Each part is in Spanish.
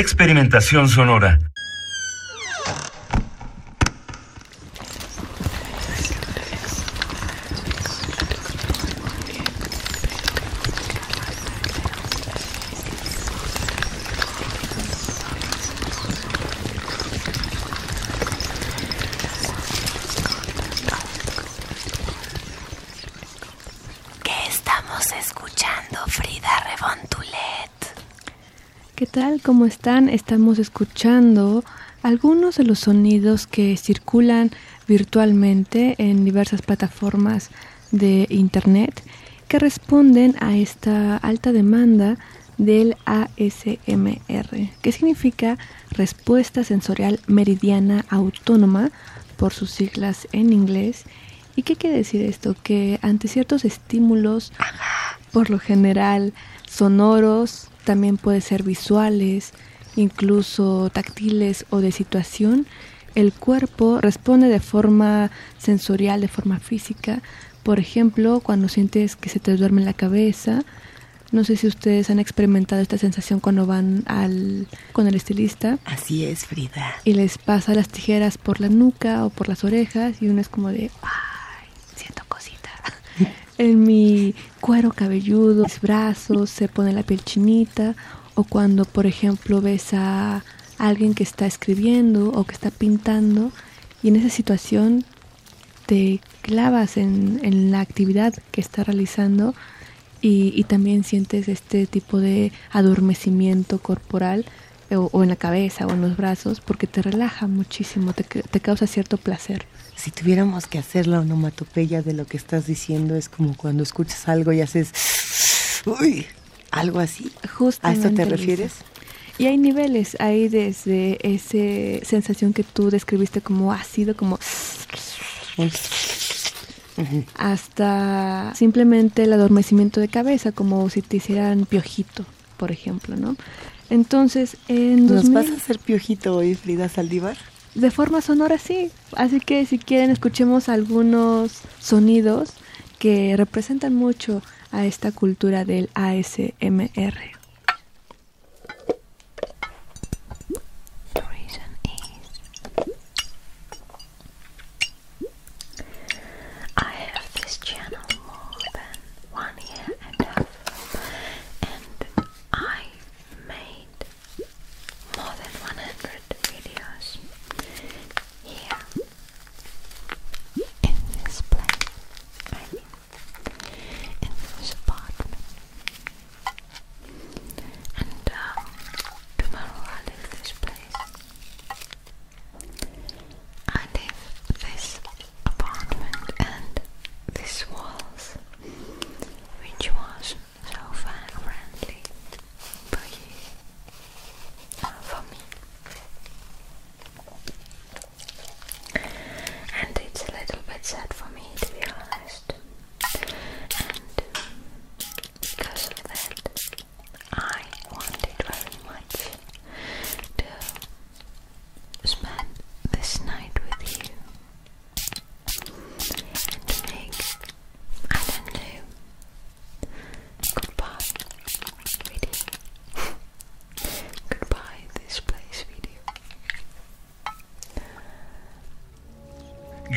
Experimentación sonora. ¿Qué tal? ¿Cómo están? Estamos escuchando algunos de los sonidos que circulan virtualmente en diversas plataformas de Internet que responden a esta alta demanda del ASMR, que significa Respuesta Sensorial Meridiana Autónoma, por sus siglas en inglés. ¿Y qué quiere decir esto? Que ante ciertos estímulos, por lo general sonoros, también puede ser visuales, incluso táctiles o de situación, el cuerpo responde de forma sensorial, de forma física. Por ejemplo, cuando sientes que se te duerme la cabeza, no sé si ustedes han experimentado esta sensación cuando van al con el estilista Así es, Frida. y les pasa las tijeras por la nuca o por las orejas y uno es como de, cosita. En mi cuero cabelludo, mis brazos, se pone la piel chinita. O cuando, por ejemplo, ves a alguien que está escribiendo o que está pintando y en esa situación te clavas en, en la actividad que está realizando y, y también sientes este tipo de adormecimiento corporal o, o en la cabeza o en los brazos porque te relaja muchísimo, te, te causa cierto placer. Si tuviéramos que hacer la onomatopeya de lo que estás diciendo, es como cuando escuchas algo y haces. Uy, algo así. ¿A Justamente, esto te refieres? Y hay niveles, hay desde esa sensación que tú describiste como ácido, como hasta simplemente el adormecimiento de cabeza, como si te hicieran piojito, por ejemplo, ¿no? Entonces, en ¿Nos 2000 vas a hacer piojito hoy, Frida Saldívar? de forma sonora sí. Así que si quieren escuchemos algunos sonidos que representan mucho a esta cultura del ASMR.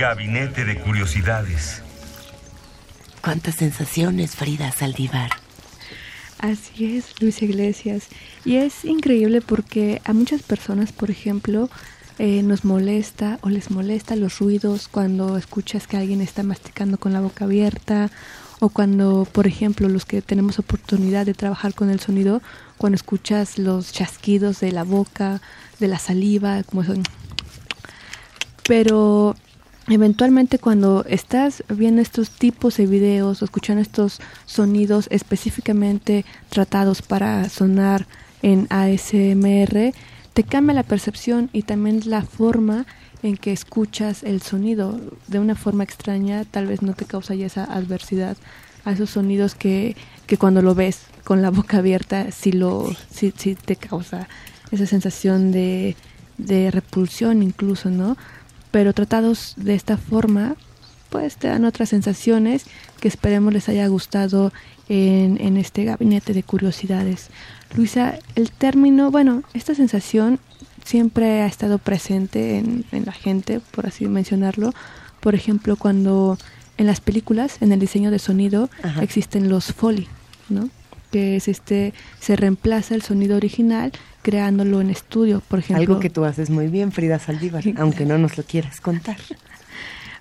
Gabinete de Curiosidades. ¿Cuántas sensaciones, Frida Saldívar? Así es, Luis Iglesias. Y es increíble porque a muchas personas, por ejemplo, eh, nos molesta o les molesta los ruidos cuando escuchas que alguien está masticando con la boca abierta o cuando, por ejemplo, los que tenemos oportunidad de trabajar con el sonido, cuando escuchas los chasquidos de la boca, de la saliva, como son. Pero eventualmente cuando estás viendo estos tipos de videos o escuchando estos sonidos específicamente tratados para sonar en ASMR, te cambia la percepción y también la forma en que escuchas el sonido de una forma extraña, tal vez no te causa ya esa adversidad a esos sonidos que, que cuando lo ves con la boca abierta sí, lo, sí, sí te causa esa sensación de, de repulsión incluso, ¿no? Pero tratados de esta forma, pues te dan otras sensaciones que esperemos les haya gustado en, en este gabinete de curiosidades. Luisa, el término, bueno, esta sensación siempre ha estado presente en, en, la gente, por así mencionarlo. Por ejemplo, cuando en las películas, en el diseño de sonido, Ajá. existen los foley, ¿no? Que es este, se reemplaza el sonido original creándolo en estudio, por ejemplo. Algo que tú haces muy bien, Frida Saldívar, aunque no nos lo quieras contar.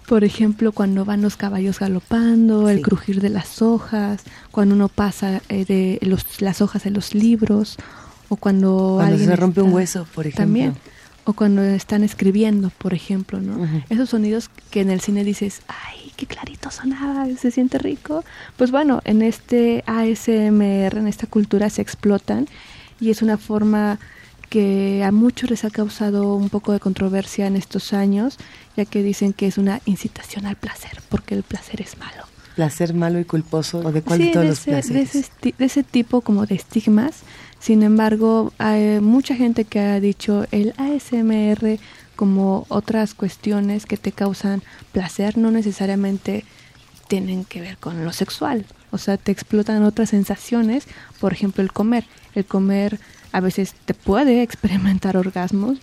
Por ejemplo, cuando van los caballos galopando, sí. el crujir de las hojas, cuando uno pasa eh, de los, las hojas de los libros, o cuando, cuando alguien se rompe está, un hueso, por ejemplo. También. O cuando están escribiendo, por ejemplo, ¿no? Uh -huh. Esos sonidos que en el cine dices, ay, qué clarito sonaba, se siente rico. Pues bueno, en este ASMR, en esta cultura se explotan y es una forma que a muchos les ha causado un poco de controversia en estos años, ya que dicen que es una incitación al placer, porque el placer es malo. ¿Placer malo y culposo? ¿O de cuál sí, de todos de los placeres? De ese, de ese, tipo como de estigmas. Sin embargo, hay mucha gente que ha dicho el ASMR como otras cuestiones que te causan placer, no necesariamente tienen que ver con lo sexual. O sea, te explotan otras sensaciones, por ejemplo, el comer. El comer a veces te puede experimentar orgasmos,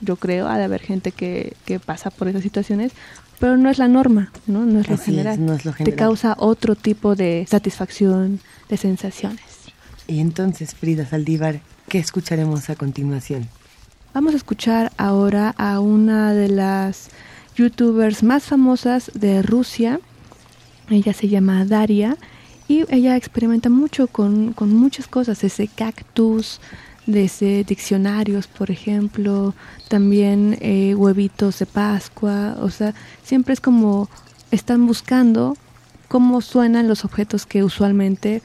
yo creo, ha de haber gente que, que pasa por esas situaciones, pero no es la norma, ¿no? No es lo, general. Es, no es lo general. Te causa otro tipo de satisfacción, de sensaciones. Y entonces, Frida Saldívar, ¿qué escucharemos a continuación? Vamos a escuchar ahora a una de las youtubers más famosas de Rusia. Ella se llama Daria y ella experimenta mucho con, con muchas cosas, desde cactus, desde diccionarios, por ejemplo, también eh, huevitos de Pascua, o sea, siempre es como están buscando cómo suenan los objetos que usualmente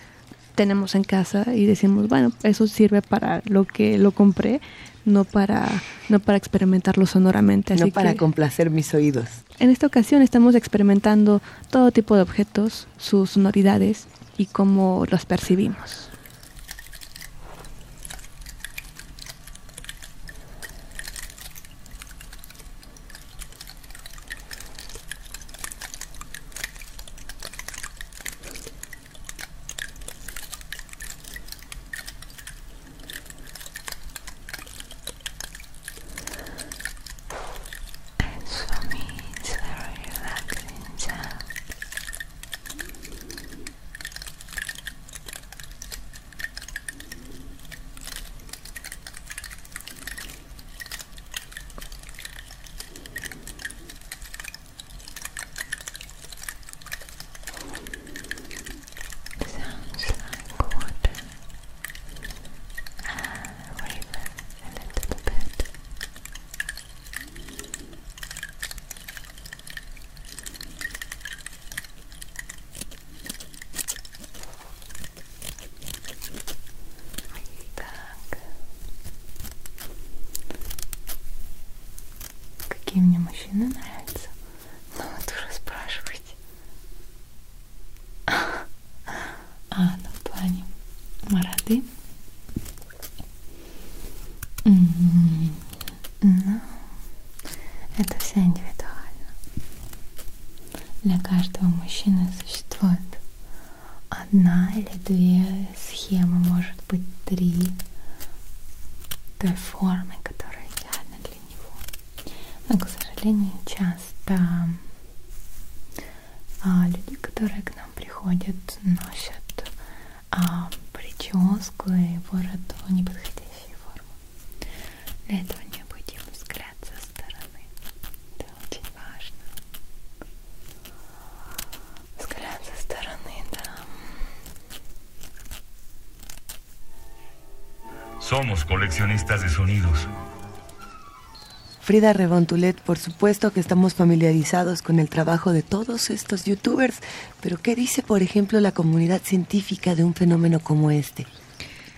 tenemos en casa y decimos, bueno, eso sirve para lo que lo compré, no para no para experimentarlo sonoramente, no para que, complacer mis oídos. En esta ocasión estamos experimentando todo tipo de objetos, sus sonoridades y cómo los percibimos. Мужчины нравятся. Ну, вот уже спрашиваете. А, ну, в плане мороды. Ну, это все индивидуально. Для каждого мужчины существует одна или две схемы, может быть, три той формы, которая идеальна для него. Но, к часто а, люди, которые к нам приходят, носят а, прическу и бороду неподходящей формы. Для этого необходим взгляд со стороны. Это очень важно. Взгляд со стороны, да. Somos coleccionistas de sonidos. Frida Rebontulet, por supuesto que estamos familiarizados con el trabajo de todos estos youtubers, pero ¿qué dice, por ejemplo, la comunidad científica de un fenómeno como este?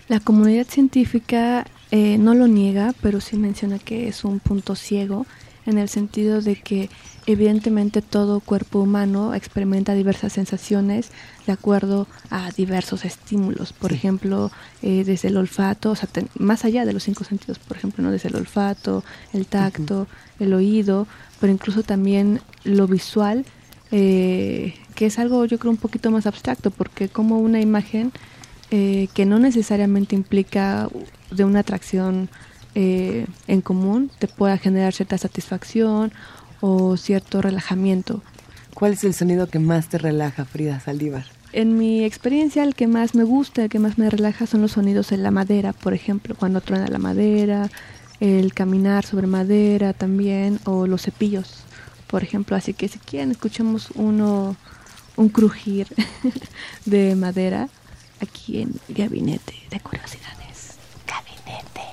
La comunidad científica eh, no lo niega, pero sí menciona que es un punto ciego en el sentido de que evidentemente todo cuerpo humano experimenta diversas sensaciones de acuerdo a diversos estímulos, por ejemplo, eh, desde el olfato, o sea, más allá de los cinco sentidos, por ejemplo, no desde el olfato, el tacto, el oído, pero incluso también lo visual, eh, que es algo yo creo un poquito más abstracto, porque como una imagen eh, que no necesariamente implica de una atracción eh, en común te pueda generar cierta satisfacción o cierto relajamiento. ¿Cuál es el sonido que más te relaja, Frida Saldívar? En mi experiencia, el que más me gusta, el que más me relaja son los sonidos en la madera, por ejemplo, cuando truena la madera, el caminar sobre madera también, o los cepillos, por ejemplo. Así que si quieren, escuchemos uno, un crujir de madera aquí en Gabinete de Curiosidades. Gabinete.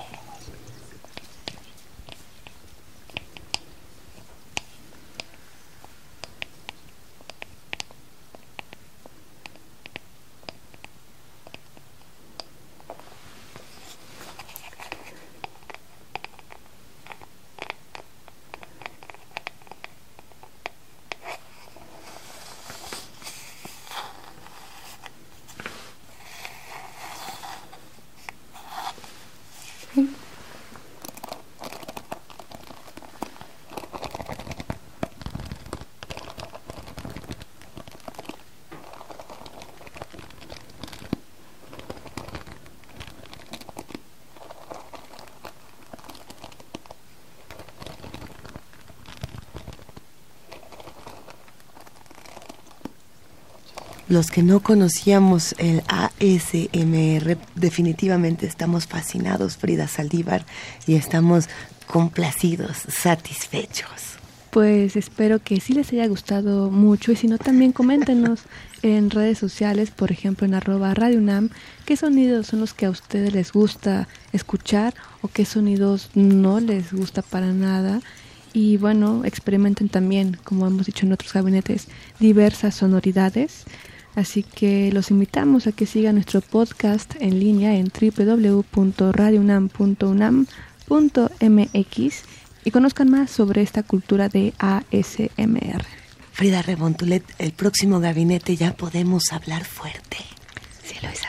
Los que no conocíamos el ASMR, definitivamente estamos fascinados, Frida Saldívar, y estamos complacidos, satisfechos. Pues espero que sí les haya gustado mucho y si no también coméntenos en redes sociales, por ejemplo en arroba Radio UNAM, qué sonidos son los que a ustedes les gusta escuchar o qué sonidos no les gusta para nada. Y bueno, experimenten también, como hemos dicho en otros gabinetes, diversas sonoridades. Así que los invitamos a que sigan nuestro podcast en línea en www.radiounam.unam.mx y conozcan más sobre esta cultura de ASMR. Frida Rebontulet, el próximo gabinete ya podemos hablar fuerte. Sí, Luisa,